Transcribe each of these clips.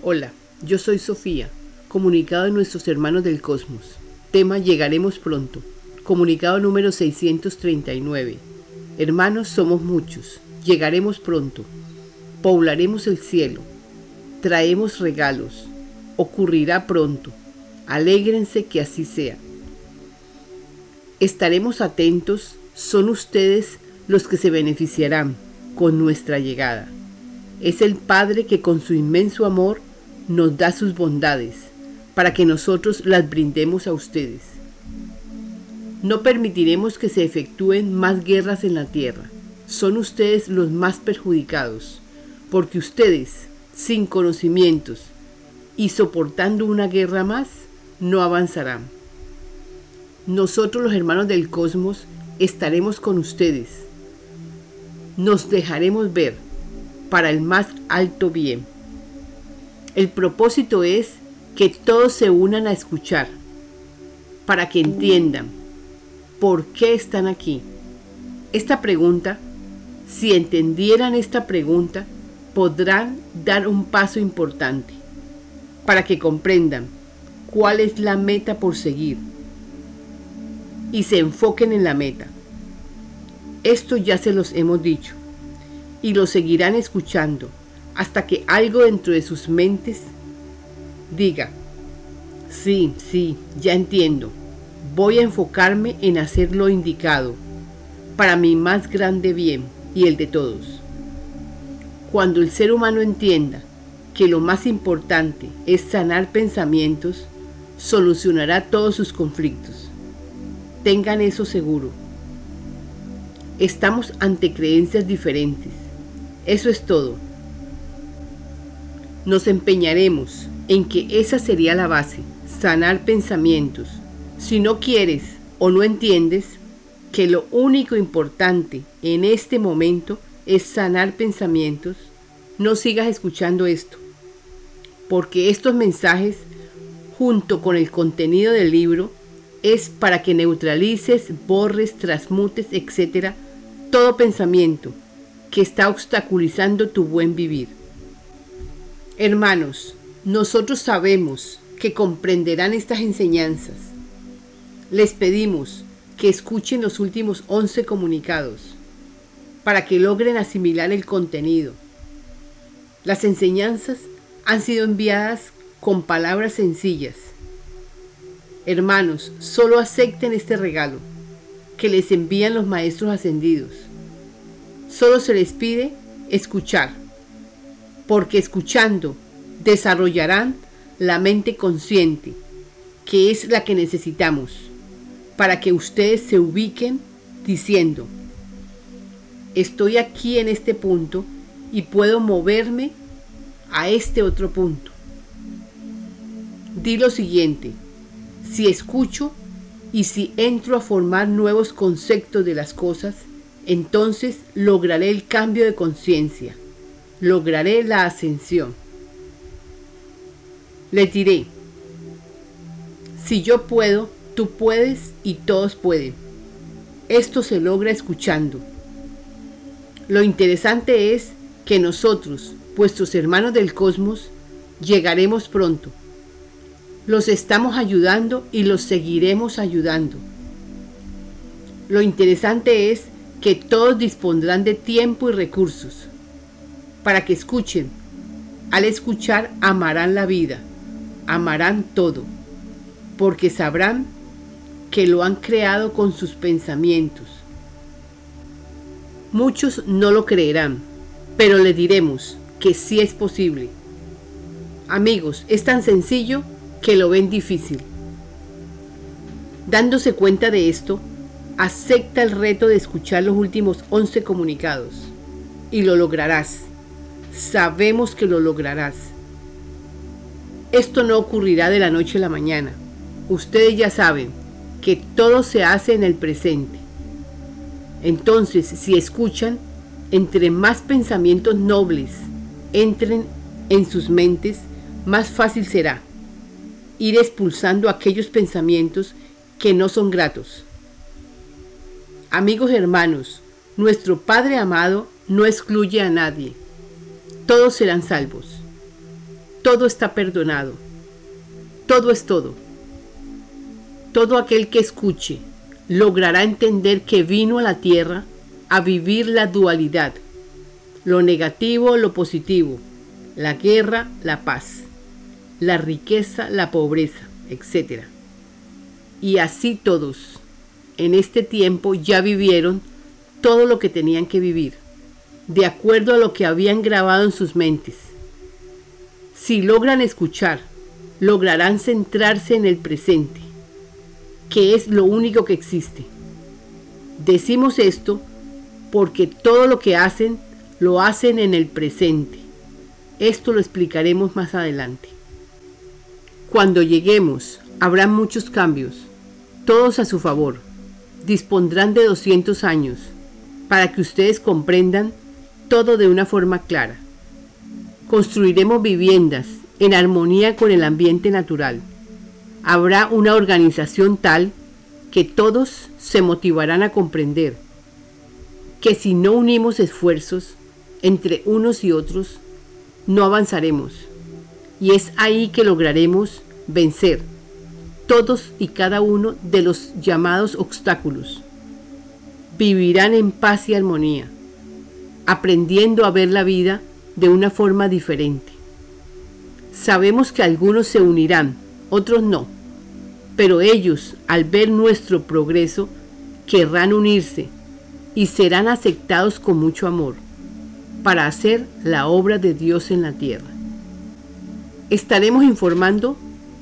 Hola, yo soy Sofía, comunicado de nuestros hermanos del cosmos. Tema Llegaremos pronto. Comunicado número 639. Hermanos somos muchos. Llegaremos pronto. Poblaremos el cielo. Traemos regalos. Ocurrirá pronto. Alégrense que así sea. Estaremos atentos. Son ustedes los que se beneficiarán con nuestra llegada. Es el Padre que con su inmenso amor nos da sus bondades para que nosotros las brindemos a ustedes. No permitiremos que se efectúen más guerras en la tierra. Son ustedes los más perjudicados, porque ustedes, sin conocimientos y soportando una guerra más, no avanzarán. Nosotros los hermanos del cosmos estaremos con ustedes. Nos dejaremos ver para el más alto bien. El propósito es que todos se unan a escuchar, para que entiendan por qué están aquí. Esta pregunta, si entendieran esta pregunta, podrán dar un paso importante para que comprendan cuál es la meta por seguir y se enfoquen en la meta. Esto ya se los hemos dicho y lo seguirán escuchando hasta que algo dentro de sus mentes diga, sí, sí, ya entiendo, voy a enfocarme en hacer lo indicado, para mi más grande bien y el de todos. Cuando el ser humano entienda que lo más importante es sanar pensamientos, solucionará todos sus conflictos. Tengan eso seguro. Estamos ante creencias diferentes. Eso es todo nos empeñaremos en que esa sería la base, sanar pensamientos. Si no quieres o no entiendes que lo único importante en este momento es sanar pensamientos, no sigas escuchando esto, porque estos mensajes, junto con el contenido del libro, es para que neutralices, borres, transmutes, etc., todo pensamiento que está obstaculizando tu buen vivir. Hermanos, nosotros sabemos que comprenderán estas enseñanzas. Les pedimos que escuchen los últimos 11 comunicados para que logren asimilar el contenido. Las enseñanzas han sido enviadas con palabras sencillas. Hermanos, solo acepten este regalo que les envían los maestros ascendidos. Solo se les pide escuchar porque escuchando desarrollarán la mente consciente, que es la que necesitamos, para que ustedes se ubiquen diciendo, estoy aquí en este punto y puedo moverme a este otro punto. Di lo siguiente, si escucho y si entro a formar nuevos conceptos de las cosas, entonces lograré el cambio de conciencia lograré la ascensión. Le diré, si yo puedo, tú puedes y todos pueden. Esto se logra escuchando. Lo interesante es que nosotros, vuestros hermanos del cosmos, llegaremos pronto. Los estamos ayudando y los seguiremos ayudando. Lo interesante es que todos dispondrán de tiempo y recursos para que escuchen. Al escuchar amarán la vida, amarán todo, porque sabrán que lo han creado con sus pensamientos. Muchos no lo creerán, pero le diremos que sí es posible. Amigos, es tan sencillo que lo ven difícil. Dándose cuenta de esto, acepta el reto de escuchar los últimos 11 comunicados y lo lograrás sabemos que lo lograrás. Esto no ocurrirá de la noche a la mañana. Ustedes ya saben que todo se hace en el presente. Entonces, si escuchan, entre más pensamientos nobles entren en sus mentes, más fácil será ir expulsando aquellos pensamientos que no son gratos. Amigos hermanos, nuestro Padre amado no excluye a nadie todos serán salvos. todo está perdonado. Todo es todo. Todo aquel que escuche logrará entender que vino a la tierra a vivir la dualidad, lo negativo, lo positivo, la guerra, la paz, la riqueza, la pobreza, etc. Y así todos, en este tiempo ya vivieron todo lo que tenían que vivir, de acuerdo a lo que habían grabado en sus mentes. Si logran escuchar, lograrán centrarse en el presente, que es lo único que existe. Decimos esto porque todo lo que hacen lo hacen en el presente. Esto lo explicaremos más adelante. Cuando lleguemos, habrá muchos cambios, todos a su favor. Dispondrán de 200 años para que ustedes comprendan todo de una forma clara. Construiremos viviendas en armonía con el ambiente natural. Habrá una organización tal que todos se motivarán a comprender que si no unimos esfuerzos entre unos y otros, no avanzaremos. Y es ahí que lograremos vencer todos y cada uno de los llamados obstáculos. Vivirán en paz y armonía, aprendiendo a ver la vida de una forma diferente. Sabemos que algunos se unirán, otros no, pero ellos, al ver nuestro progreso, querrán unirse y serán aceptados con mucho amor para hacer la obra de Dios en la tierra. Estaremos informando,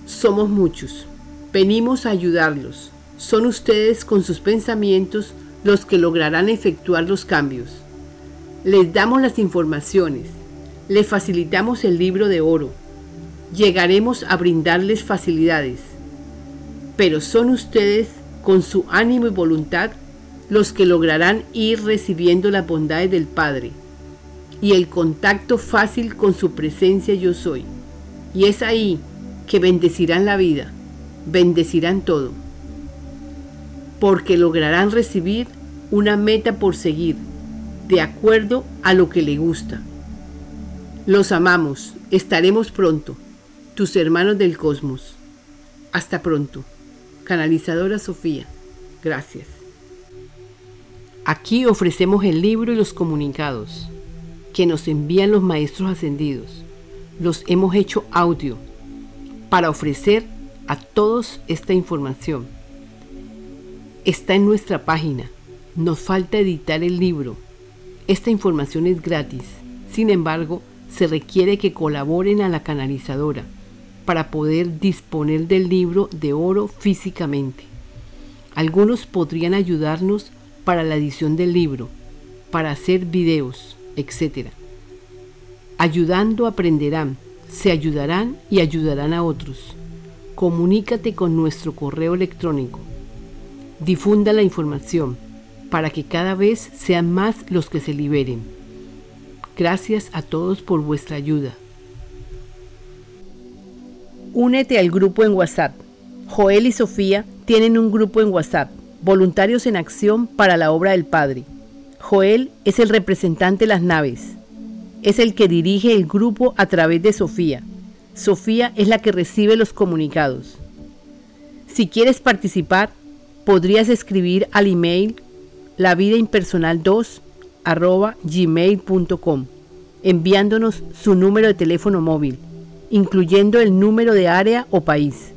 somos muchos, venimos a ayudarlos, son ustedes con sus pensamientos los que lograrán efectuar los cambios. Les damos las informaciones, les facilitamos el libro de oro, llegaremos a brindarles facilidades, pero son ustedes con su ánimo y voluntad los que lograrán ir recibiendo las bondades del Padre y el contacto fácil con su presencia yo soy. Y es ahí que bendecirán la vida, bendecirán todo, porque lograrán recibir una meta por seguir, de acuerdo a lo que le gusta. Los amamos, estaremos pronto, tus hermanos del cosmos. Hasta pronto. Canalizadora Sofía. Gracias. Aquí ofrecemos el libro y los comunicados que nos envían los maestros ascendidos. Los hemos hecho audio para ofrecer a todos esta información. Está en nuestra página. Nos falta editar el libro. Esta información es gratis. Sin embargo, se requiere que colaboren a la canalizadora para poder disponer del libro de oro físicamente. Algunos podrían ayudarnos para la edición del libro, para hacer videos, etc. Ayudando aprenderán, se ayudarán y ayudarán a otros. Comunícate con nuestro correo electrónico. Difunda la información para que cada vez sean más los que se liberen. Gracias a todos por vuestra ayuda. Únete al grupo en WhatsApp. Joel y Sofía tienen un grupo en WhatsApp Voluntarios en Acción para la Obra del Padre. Joel es el representante de las naves. Es el que dirige el grupo a través de Sofía. Sofía es la que recibe los comunicados. Si quieres participar, podrías escribir al email lavidaimpersonal2 gmail.com enviándonos su número de teléfono móvil, incluyendo el número de área o país.